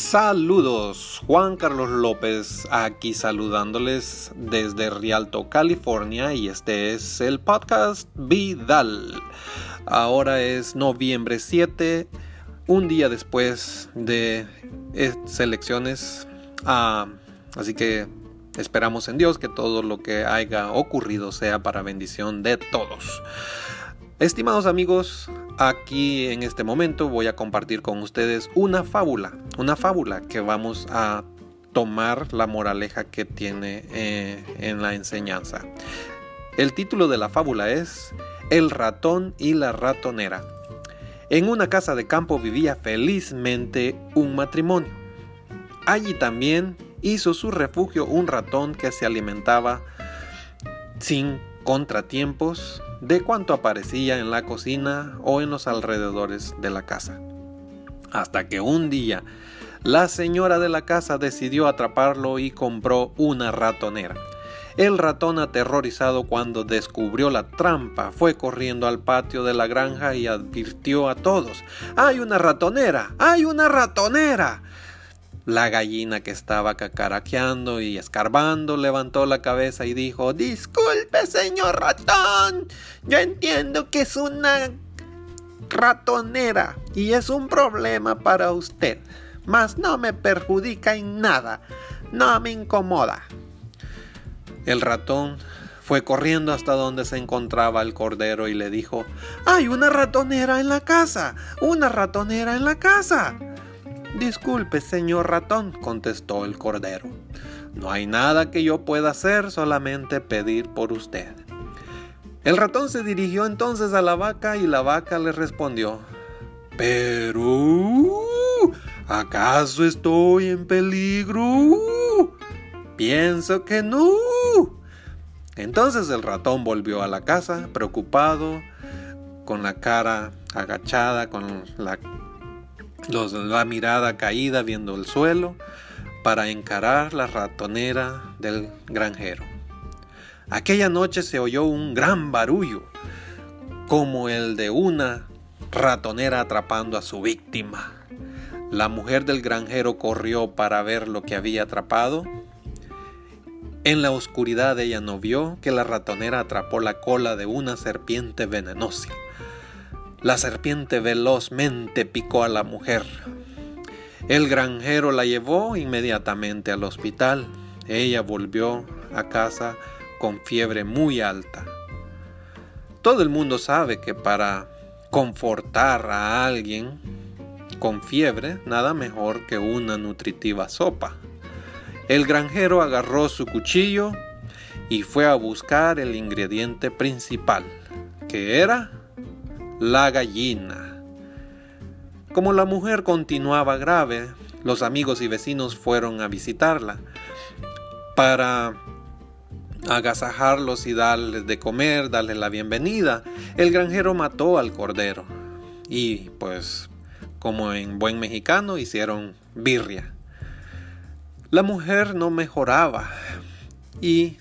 Saludos, Juan Carlos López aquí saludándoles desde Rialto, California y este es el podcast Vidal. Ahora es noviembre 7, un día después de elecciones, ah, así que esperamos en Dios que todo lo que haya ocurrido sea para bendición de todos. Estimados amigos, aquí en este momento voy a compartir con ustedes una fábula, una fábula que vamos a tomar la moraleja que tiene eh, en la enseñanza. El título de la fábula es El ratón y la ratonera. En una casa de campo vivía felizmente un matrimonio. Allí también hizo su refugio un ratón que se alimentaba sin contratiempos de cuanto aparecía en la cocina o en los alrededores de la casa. Hasta que un día la señora de la casa decidió atraparlo y compró una ratonera. El ratón aterrorizado cuando descubrió la trampa fue corriendo al patio de la granja y advirtió a todos ¡Hay una ratonera! ¡Hay una ratonera! La gallina que estaba cacaraqueando y escarbando levantó la cabeza y dijo Disculpe, señor ratón. Yo entiendo que es una ratonera y es un problema para usted, mas no me perjudica en nada, no me incomoda. El ratón fue corriendo hasta donde se encontraba el cordero y le dijo Hay una ratonera en la casa, una ratonera en la casa. Disculpe, señor ratón, contestó el cordero. No hay nada que yo pueda hacer, solamente pedir por usted. El ratón se dirigió entonces a la vaca y la vaca le respondió, Pero, ¿acaso estoy en peligro? Pienso que no. Entonces el ratón volvió a la casa, preocupado, con la cara agachada, con la la mirada caída viendo el suelo para encarar la ratonera del granjero. Aquella noche se oyó un gran barullo, como el de una ratonera atrapando a su víctima. La mujer del granjero corrió para ver lo que había atrapado. En la oscuridad ella no vio que la ratonera atrapó la cola de una serpiente venenosa. La serpiente velozmente picó a la mujer. El granjero la llevó inmediatamente al hospital. Ella volvió a casa con fiebre muy alta. Todo el mundo sabe que para confortar a alguien con fiebre, nada mejor que una nutritiva sopa. El granjero agarró su cuchillo y fue a buscar el ingrediente principal, que era la gallina. Como la mujer continuaba grave, los amigos y vecinos fueron a visitarla para agasajarlos y darles de comer, darles la bienvenida. El granjero mató al cordero y pues como en buen mexicano hicieron birria. La mujer no mejoraba y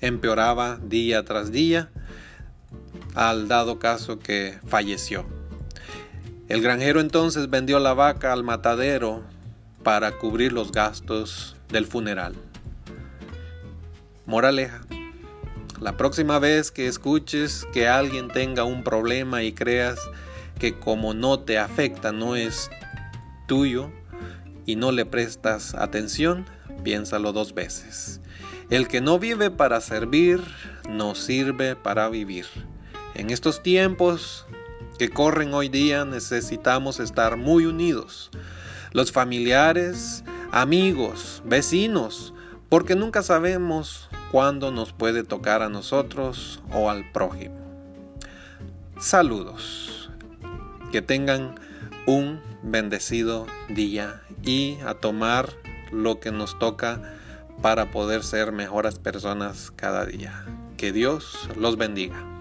empeoraba día tras día al dado caso que falleció. El granjero entonces vendió la vaca al matadero para cubrir los gastos del funeral. Moraleja. La próxima vez que escuches que alguien tenga un problema y creas que como no te afecta no es tuyo y no le prestas atención, piénsalo dos veces. El que no vive para servir, no sirve para vivir. En estos tiempos que corren hoy día necesitamos estar muy unidos. Los familiares, amigos, vecinos, porque nunca sabemos cuándo nos puede tocar a nosotros o al prójimo. Saludos. Que tengan un bendecido día y a tomar lo que nos toca para poder ser mejores personas cada día. Que Dios los bendiga.